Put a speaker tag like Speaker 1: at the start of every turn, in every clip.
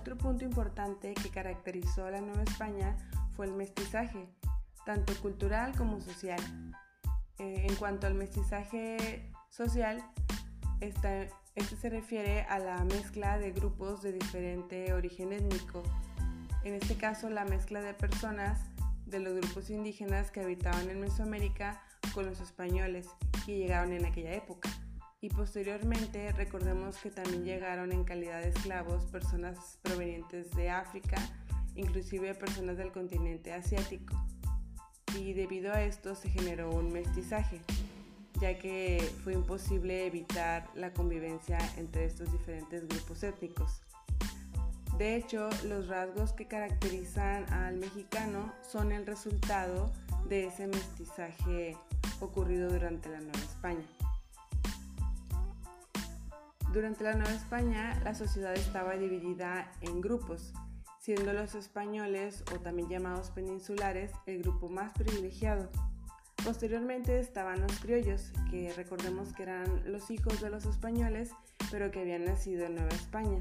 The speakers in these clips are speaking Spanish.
Speaker 1: punto importante que caracterizó a la Nueva España fue el mestizaje, tanto cultural como social. Eh, en cuanto al mestizaje social, este se refiere a la mezcla de grupos de diferente origen étnico. En este caso, la mezcla de personas de los grupos indígenas que habitaban en Mesoamérica con los españoles que llegaron en aquella época. Y posteriormente recordemos que también llegaron en calidad de esclavos personas provenientes de África, inclusive personas del continente asiático. Y debido a esto se generó un mestizaje, ya que fue imposible evitar la convivencia entre estos diferentes grupos étnicos. De hecho, los rasgos que caracterizan al mexicano son el resultado de ese mestizaje ocurrido durante la Nueva España. Durante la Nueva España, la sociedad estaba dividida en grupos, siendo los españoles, o también llamados peninsulares, el grupo más privilegiado. Posteriormente estaban los criollos, que recordemos que eran los hijos de los españoles, pero que habían nacido en Nueva España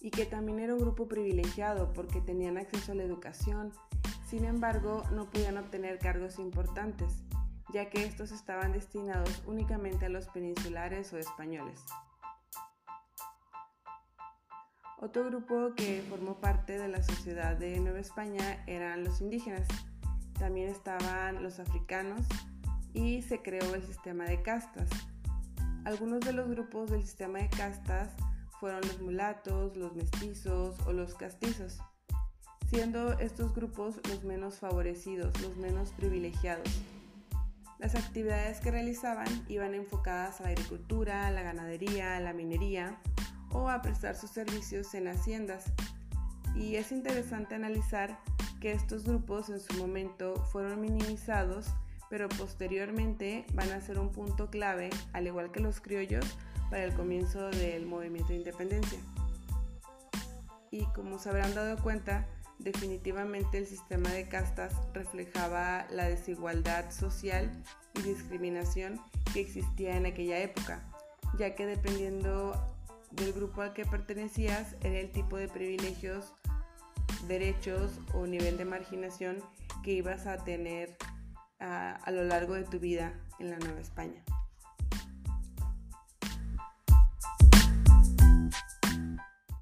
Speaker 1: y que también era un grupo privilegiado porque tenían acceso a la educación, sin embargo no podían obtener cargos importantes, ya que estos estaban destinados únicamente a los peninsulares o españoles. Otro grupo que formó parte de la sociedad de Nueva España eran los indígenas. También estaban los africanos y se creó el sistema de castas. Algunos de los grupos del sistema de castas fueron los mulatos, los mestizos o los castizos, siendo estos grupos los menos favorecidos, los menos privilegiados. Las actividades que realizaban iban enfocadas a la agricultura, la ganadería, la minería o a prestar sus servicios en haciendas. Y es interesante analizar que estos grupos en su momento fueron minimizados, pero posteriormente van a ser un punto clave, al igual que los criollos, para el comienzo del movimiento de independencia. Y como se habrán dado cuenta, definitivamente el sistema de castas reflejaba la desigualdad social y discriminación que existía en aquella época, ya que dependiendo del grupo al que pertenecías era el tipo de privilegios, derechos o nivel de marginación que ibas a tener a, a lo largo de tu vida en la Nueva España.